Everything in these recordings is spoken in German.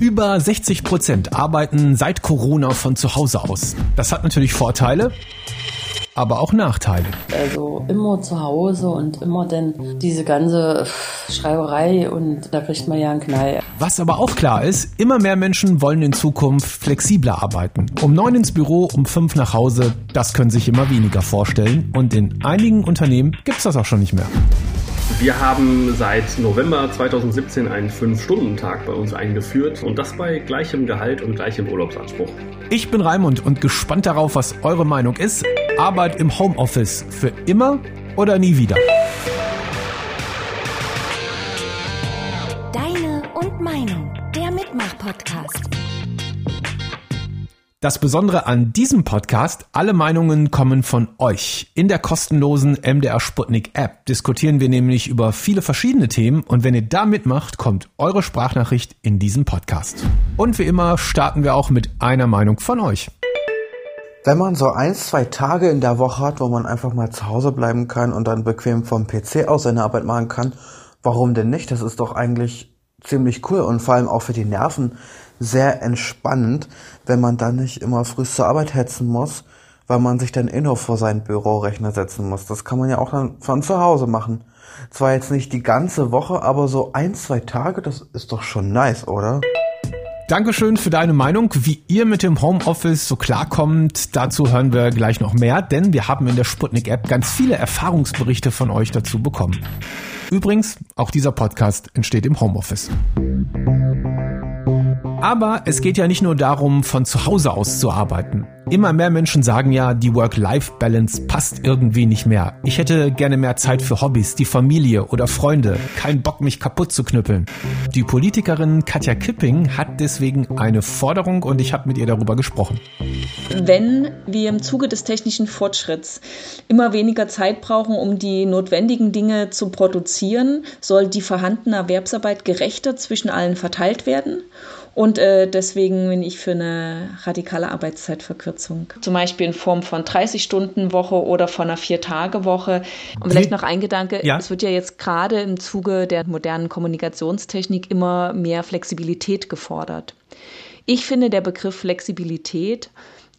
Über 60 Prozent arbeiten seit Corona von zu Hause aus. Das hat natürlich Vorteile, aber auch Nachteile. Also immer zu Hause und immer denn diese ganze Schreierei und da kriegt man ja einen Knall. Was aber auch klar ist, immer mehr Menschen wollen in Zukunft flexibler arbeiten. Um neun ins Büro, um fünf nach Hause, das können sich immer weniger vorstellen und in einigen Unternehmen gibt's das auch schon nicht mehr. Wir haben seit November 2017 einen 5-Stunden-Tag bei uns eingeführt und das bei gleichem Gehalt und gleichem Urlaubsanspruch. Ich bin Raimund und gespannt darauf, was eure Meinung ist. Arbeit im Homeoffice für immer oder nie wieder? Deine und Meinung, der Mitmach-Podcast. Das Besondere an diesem Podcast, alle Meinungen kommen von euch. In der kostenlosen MDR Sputnik App diskutieren wir nämlich über viele verschiedene Themen und wenn ihr da mitmacht, kommt eure Sprachnachricht in diesem Podcast. Und wie immer starten wir auch mit einer Meinung von euch. Wenn man so ein, zwei Tage in der Woche hat, wo man einfach mal zu Hause bleiben kann und dann bequem vom PC aus seine Arbeit machen kann, warum denn nicht? Das ist doch eigentlich ziemlich cool und vor allem auch für die Nerven sehr entspannend, wenn man dann nicht immer früh zur Arbeit hetzen muss, weil man sich dann eh nur vor seinen Bürorechner setzen muss. Das kann man ja auch dann von zu Hause machen. Zwar jetzt nicht die ganze Woche, aber so ein, zwei Tage, das ist doch schon nice, oder? Dankeschön für deine Meinung. Wie ihr mit dem Homeoffice so klarkommt, dazu hören wir gleich noch mehr, denn wir haben in der Sputnik-App ganz viele Erfahrungsberichte von euch dazu bekommen. Übrigens, auch dieser Podcast entsteht im Homeoffice. Aber es geht ja nicht nur darum, von zu Hause aus zu arbeiten. Immer mehr Menschen sagen ja, die Work-Life-Balance passt irgendwie nicht mehr. Ich hätte gerne mehr Zeit für Hobbys, die Familie oder Freunde. Kein Bock, mich kaputt zu knüppeln. Die Politikerin Katja Kipping hat deswegen eine Forderung und ich habe mit ihr darüber gesprochen. Wenn wir im Zuge des technischen Fortschritts immer weniger Zeit brauchen, um die notwendigen Dinge zu produzieren, soll die vorhandene Erwerbsarbeit gerechter zwischen allen verteilt werden. Und äh, deswegen bin ich für eine radikale Arbeitszeitverkürzung. Zum Beispiel in Form von 30-Stunden-Woche oder von einer Vier-Tage-Woche. Und vielleicht noch ein Gedanke, ja. es wird ja jetzt gerade im Zuge der modernen Kommunikationstechnik immer mehr Flexibilität gefordert. Ich finde, der Begriff Flexibilität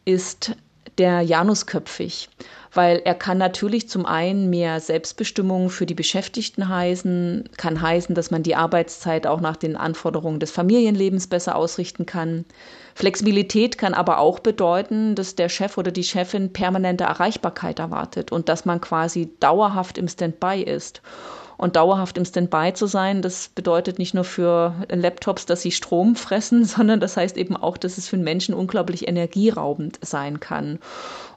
ist der Janusköpfig weil er kann natürlich zum einen mehr Selbstbestimmung für die Beschäftigten heißen, kann heißen, dass man die Arbeitszeit auch nach den Anforderungen des Familienlebens besser ausrichten kann. Flexibilität kann aber auch bedeuten, dass der Chef oder die Chefin permanente Erreichbarkeit erwartet und dass man quasi dauerhaft im Standby ist. Und dauerhaft im Standby zu sein, das bedeutet nicht nur für Laptops, dass sie Strom fressen, sondern das heißt eben auch, dass es für einen Menschen unglaublich energieraubend sein kann.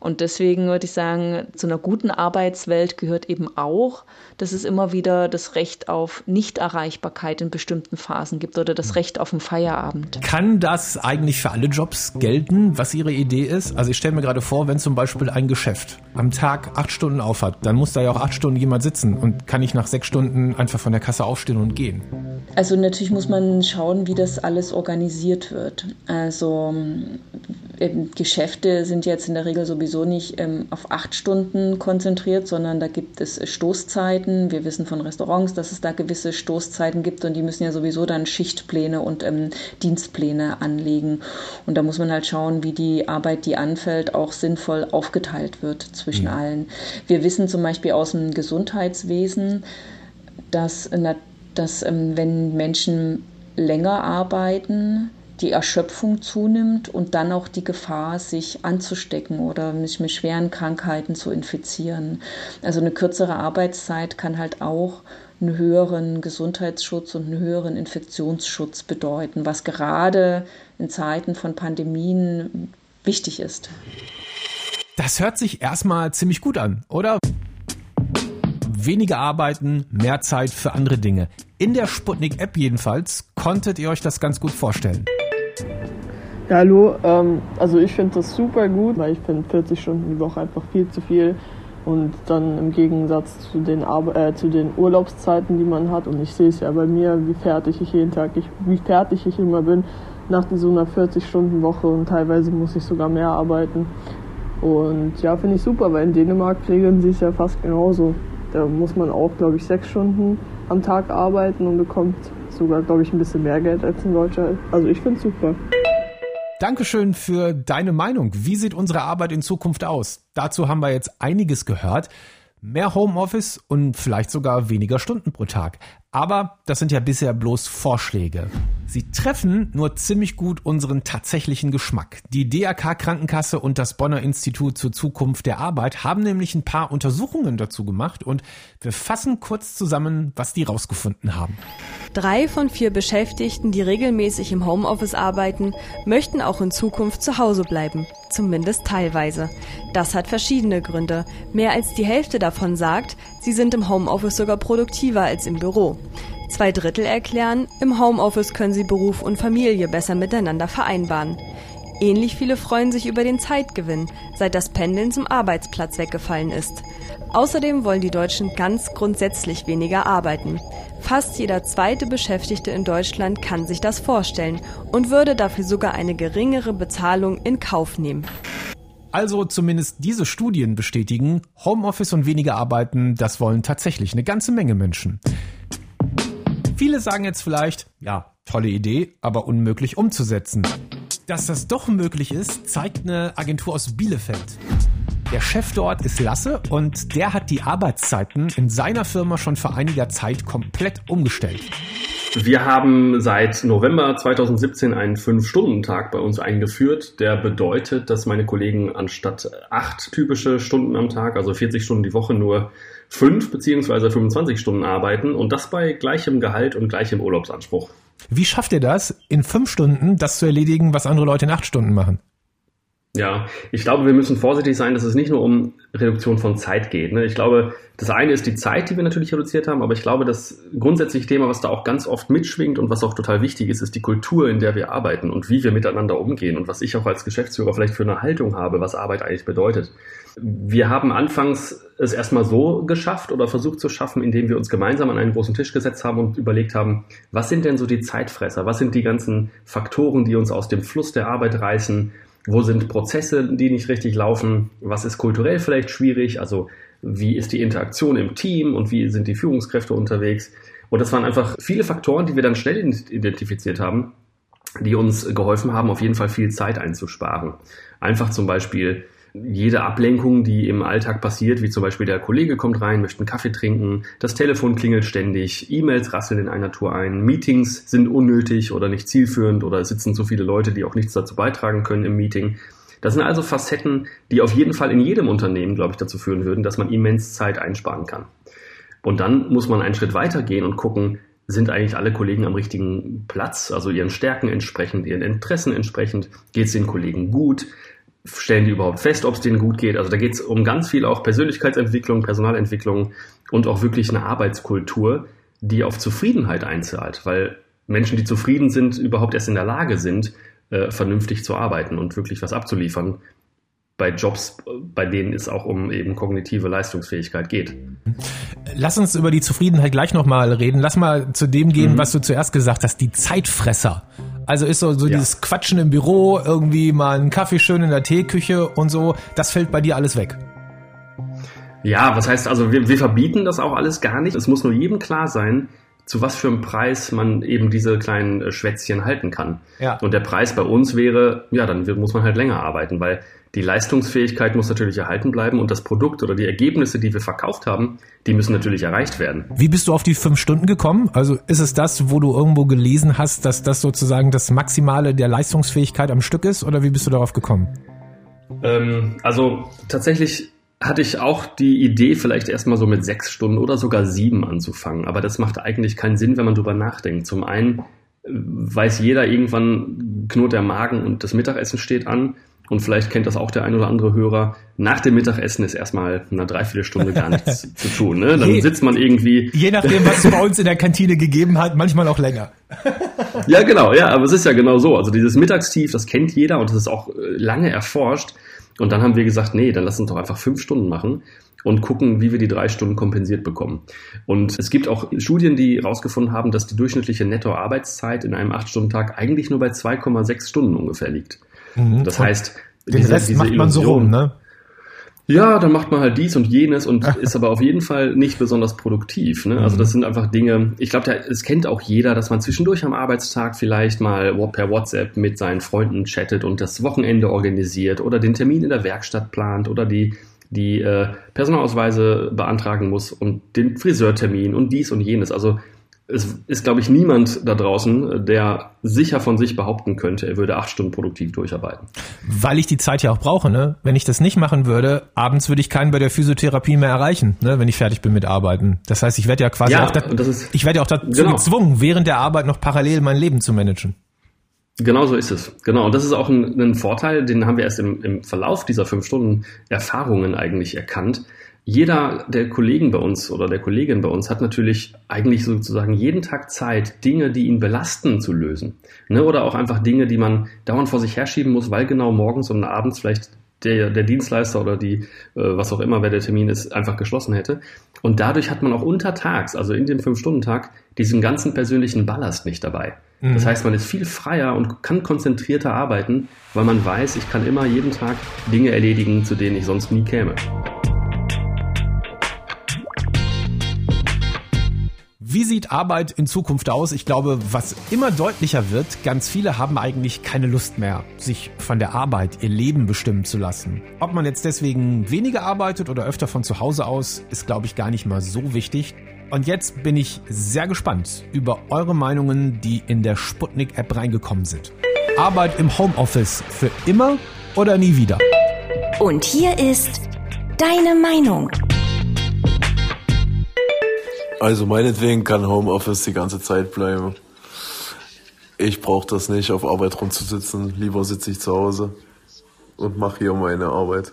Und deswegen würde ich sagen, zu einer guten Arbeitswelt gehört eben auch, dass es immer wieder das Recht auf Nichterreichbarkeit in bestimmten Phasen gibt oder das Recht auf einen Feierabend. Kann das eigentlich für alle Jobs gelten, was Ihre Idee ist? Also ich stelle mir gerade vor, wenn zum Beispiel ein Geschäft am Tag acht Stunden aufhat, dann muss da ja auch acht Stunden jemand sitzen und kann ich nach sechs Stunden einfach von der Kasse aufstehen und gehen. Also natürlich muss man schauen, wie das alles organisiert wird. Also ähm, Geschäfte sind jetzt in der Regel sowieso nicht ähm, auf acht Stunden konzentriert, sondern da gibt es Stoßzeiten. Wir wissen von Restaurants, dass es da gewisse Stoßzeiten gibt und die müssen ja sowieso dann Schichtpläne und ähm, Dienstpläne anlegen. Und da muss man halt schauen, wie die Arbeit, die anfällt, auch sinnvoll aufgeteilt wird zwischen mhm. allen. Wir wissen zum Beispiel aus dem Gesundheitswesen, dass, dass ähm, wenn Menschen länger arbeiten, die Erschöpfung zunimmt und dann auch die Gefahr, sich anzustecken oder sich mit schweren Krankheiten zu infizieren. Also eine kürzere Arbeitszeit kann halt auch einen höheren Gesundheitsschutz und einen höheren Infektionsschutz bedeuten, was gerade in Zeiten von Pandemien wichtig ist. Das hört sich erstmal ziemlich gut an, oder? Weniger arbeiten, mehr Zeit für andere Dinge. In der Sputnik-App jedenfalls konntet ihr euch das ganz gut vorstellen. Ja, hallo, ähm, also ich finde das super gut, weil ich finde 40 Stunden die Woche einfach viel zu viel und dann im Gegensatz zu den, Ar äh, zu den Urlaubszeiten, die man hat und ich sehe es ja bei mir, wie fertig ich jeden Tag, ich, wie fertig ich immer bin nach so einer 40-Stunden-Woche und teilweise muss ich sogar mehr arbeiten. Und ja, finde ich super, weil in Dänemark regeln sie es ja fast genauso. Da muss man auch, glaube ich, sechs Stunden am Tag arbeiten und bekommt sogar, glaube ich, ein bisschen mehr Geld als ein Deutscher. Also ich finde es super. Dankeschön für deine Meinung. Wie sieht unsere Arbeit in Zukunft aus? Dazu haben wir jetzt einiges gehört. Mehr Homeoffice und vielleicht sogar weniger Stunden pro Tag. Aber das sind ja bisher bloß Vorschläge. Sie treffen nur ziemlich gut unseren tatsächlichen Geschmack. Die DRK Krankenkasse und das Bonner Institut zur Zukunft der Arbeit haben nämlich ein paar Untersuchungen dazu gemacht und wir fassen kurz zusammen, was die rausgefunden haben. Drei von vier Beschäftigten, die regelmäßig im Homeoffice arbeiten, möchten auch in Zukunft zu Hause bleiben, zumindest teilweise. Das hat verschiedene Gründe. Mehr als die Hälfte davon sagt, sie sind im Homeoffice sogar produktiver als im Büro. Zwei Drittel erklären, im Homeoffice können sie Beruf und Familie besser miteinander vereinbaren. Ähnlich viele freuen sich über den Zeitgewinn, seit das Pendeln zum Arbeitsplatz weggefallen ist. Außerdem wollen die Deutschen ganz grundsätzlich weniger arbeiten. Fast jeder zweite Beschäftigte in Deutschland kann sich das vorstellen und würde dafür sogar eine geringere Bezahlung in Kauf nehmen. Also zumindest diese Studien bestätigen, Homeoffice und weniger arbeiten, das wollen tatsächlich eine ganze Menge Menschen. Viele sagen jetzt vielleicht, ja, tolle Idee, aber unmöglich umzusetzen. Dass das doch möglich ist, zeigt eine Agentur aus Bielefeld. Der Chef dort ist Lasse und der hat die Arbeitszeiten in seiner Firma schon vor einiger Zeit komplett umgestellt. Wir haben seit November 2017 einen Fünf-Stunden-Tag bei uns eingeführt. Der bedeutet, dass meine Kollegen anstatt acht typische Stunden am Tag, also 40 Stunden die Woche, nur fünf beziehungsweise 25 Stunden arbeiten und das bei gleichem Gehalt und gleichem Urlaubsanspruch. Wie schafft ihr das, in fünf Stunden das zu erledigen, was andere Leute in acht Stunden machen? Ja, ich glaube, wir müssen vorsichtig sein, dass es nicht nur um Reduktion von Zeit geht. Ne? Ich glaube, das eine ist die Zeit, die wir natürlich reduziert haben, aber ich glaube, das grundsätzliche Thema, was da auch ganz oft mitschwingt und was auch total wichtig ist, ist die Kultur, in der wir arbeiten und wie wir miteinander umgehen und was ich auch als Geschäftsführer vielleicht für eine Haltung habe, was Arbeit eigentlich bedeutet. Wir haben anfangs es erstmal so geschafft oder versucht zu schaffen, indem wir uns gemeinsam an einen großen Tisch gesetzt haben und überlegt haben, was sind denn so die Zeitfresser? Was sind die ganzen Faktoren, die uns aus dem Fluss der Arbeit reißen? Wo sind Prozesse, die nicht richtig laufen? Was ist kulturell vielleicht schwierig? Also wie ist die Interaktion im Team und wie sind die Führungskräfte unterwegs? Und das waren einfach viele Faktoren, die wir dann schnell identifiziert haben, die uns geholfen haben, auf jeden Fall viel Zeit einzusparen. Einfach zum Beispiel jede Ablenkung, die im Alltag passiert, wie zum Beispiel der Kollege kommt rein, möchte einen Kaffee trinken, das Telefon klingelt ständig, E-Mails rasseln in einer Tour ein, Meetings sind unnötig oder nicht zielführend oder sitzen zu viele Leute, die auch nichts dazu beitragen können im Meeting. Das sind also Facetten, die auf jeden Fall in jedem Unternehmen, glaube ich, dazu führen würden, dass man immens Zeit einsparen kann. Und dann muss man einen Schritt weiter gehen und gucken, sind eigentlich alle Kollegen am richtigen Platz, also ihren Stärken entsprechend, ihren Interessen entsprechend, geht es den Kollegen gut, stellen die überhaupt fest, ob es denen gut geht. Also da geht es um ganz viel auch Persönlichkeitsentwicklung, Personalentwicklung und auch wirklich eine Arbeitskultur, die auf Zufriedenheit einzahlt, weil Menschen, die zufrieden sind, überhaupt erst in der Lage sind, äh, vernünftig zu arbeiten und wirklich was abzuliefern bei Jobs, bei denen es auch um eben kognitive Leistungsfähigkeit geht. Lass uns über die Zufriedenheit gleich nochmal reden. Lass mal zu dem gehen, mhm. was du zuerst gesagt hast, die Zeitfresser. Also ist so, so ja. dieses Quatschen im Büro, irgendwie mal einen Kaffee schön in der Teeküche und so, das fällt bei dir alles weg. Ja, was heißt also, wir, wir verbieten das auch alles gar nicht. Es muss nur jedem klar sein, zu was für einem Preis man eben diese kleinen äh, Schwätzchen halten kann. Ja. Und der Preis bei uns wäre, ja, dann muss man halt länger arbeiten, weil die Leistungsfähigkeit muss natürlich erhalten bleiben und das Produkt oder die Ergebnisse, die wir verkauft haben, die müssen natürlich erreicht werden. Wie bist du auf die fünf Stunden gekommen? Also ist es das, wo du irgendwo gelesen hast, dass das sozusagen das Maximale der Leistungsfähigkeit am Stück ist oder wie bist du darauf gekommen? Ähm, also tatsächlich hatte ich auch die Idee, vielleicht erstmal so mit sechs Stunden oder sogar sieben anzufangen. Aber das macht eigentlich keinen Sinn, wenn man drüber nachdenkt. Zum einen äh, weiß jeder, irgendwann knurrt der Magen und das Mittagessen steht an. Und vielleicht kennt das auch der ein oder andere Hörer. Nach dem Mittagessen ist erstmal eine Dreiviertelstunde gar nichts zu tun. Ne? Dann je, sitzt man irgendwie. Je nachdem, was es bei uns in der Kantine gegeben hat, manchmal auch länger. ja, genau, ja, aber es ist ja genau so. Also dieses Mittagstief, das kennt jeder und das ist auch äh, lange erforscht. Und dann haben wir gesagt, nee, dann lass uns doch einfach fünf Stunden machen und gucken, wie wir die drei Stunden kompensiert bekommen. Und es gibt auch Studien, die herausgefunden haben, dass die durchschnittliche Nettoarbeitszeit in einem Acht-Stunden-Tag eigentlich nur bei 2,6 Stunden ungefähr liegt. Mhm. Das heißt, den diese, Rest diese macht man so rum, ne? Ja, dann macht man halt dies und jenes und ist aber auf jeden Fall nicht besonders produktiv. Ne? Also das sind einfach Dinge, ich glaube, es kennt auch jeder, dass man zwischendurch am Arbeitstag vielleicht mal per WhatsApp mit seinen Freunden chattet und das Wochenende organisiert oder den Termin in der Werkstatt plant oder die, die äh, Personalausweise beantragen muss und den Friseurtermin und dies und jenes. Also es ist, glaube ich, niemand da draußen, der sicher von sich behaupten könnte, er würde acht Stunden produktiv durcharbeiten. Weil ich die Zeit ja auch brauche, ne? Wenn ich das nicht machen würde, abends würde ich keinen bei der Physiotherapie mehr erreichen, ne? Wenn ich fertig bin mit Arbeiten. Das heißt, ich werde ja quasi ja, auch, da, ich werde ja auch dazu genau. gezwungen, während der Arbeit noch parallel mein Leben zu managen. Genau so ist es. Genau. Und das ist auch ein, ein Vorteil, den haben wir erst im, im Verlauf dieser fünf Stunden Erfahrungen eigentlich erkannt jeder der Kollegen bei uns oder der Kollegin bei uns hat natürlich eigentlich sozusagen jeden Tag Zeit, Dinge, die ihn belasten, zu lösen. Ne? Oder auch einfach Dinge, die man dauernd vor sich herschieben muss, weil genau morgens und abends vielleicht der, der Dienstleister oder die, äh, was auch immer, wer der Termin ist, einfach geschlossen hätte. Und dadurch hat man auch untertags, also in dem Fünf-Stunden-Tag, diesen ganzen persönlichen Ballast nicht dabei. Mhm. Das heißt, man ist viel freier und kann konzentrierter arbeiten, weil man weiß, ich kann immer jeden Tag Dinge erledigen, zu denen ich sonst nie käme. Wie sieht Arbeit in Zukunft aus? Ich glaube, was immer deutlicher wird, ganz viele haben eigentlich keine Lust mehr, sich von der Arbeit ihr Leben bestimmen zu lassen. Ob man jetzt deswegen weniger arbeitet oder öfter von zu Hause aus, ist, glaube ich, gar nicht mal so wichtig. Und jetzt bin ich sehr gespannt über eure Meinungen, die in der Sputnik-App reingekommen sind. Arbeit im Homeoffice für immer oder nie wieder? Und hier ist deine Meinung. Also meinetwegen kann Homeoffice die ganze Zeit bleiben. Ich brauche das nicht, auf Arbeit rumzusitzen. Lieber sitze ich zu Hause und mache hier meine Arbeit.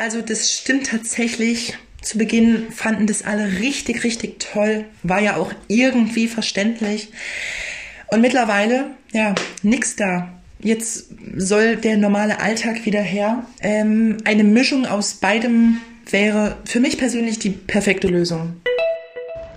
Also das stimmt tatsächlich. Zu Beginn fanden das alle richtig, richtig toll. War ja auch irgendwie verständlich. Und mittlerweile, ja, nix da. Jetzt soll der normale Alltag wieder her. Ähm, eine Mischung aus beidem wäre für mich persönlich die perfekte Lösung.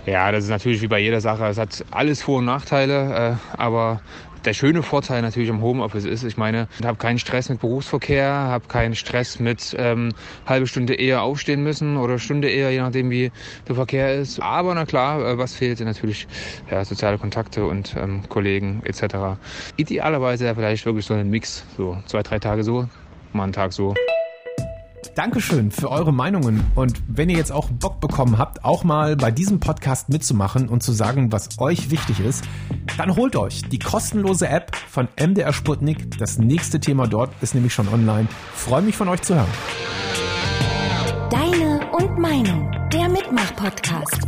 Ja, das ist natürlich wie bei jeder Sache. Es hat alles Vor- und Nachteile, äh, aber der schöne Vorteil natürlich am Homeoffice ist, ich meine, ich habe keinen Stress mit Berufsverkehr, habe keinen Stress mit ähm, halbe Stunde eher aufstehen müssen oder Stunde eher, je nachdem wie der Verkehr ist. Aber na klar, äh, was fehlt, natürlich ja, soziale Kontakte und ähm, Kollegen etc. Idealerweise vielleicht wirklich so ein Mix, so zwei, drei Tage so, mal einen Tag so. Dankeschön für eure Meinungen. Und wenn ihr jetzt auch Bock bekommen habt, auch mal bei diesem Podcast mitzumachen und zu sagen, was euch wichtig ist, dann holt euch die kostenlose App von MDR Sputnik. Das nächste Thema dort ist nämlich schon online. Freue mich von euch zu hören. Deine und Meinung, der Mitmach-Podcast.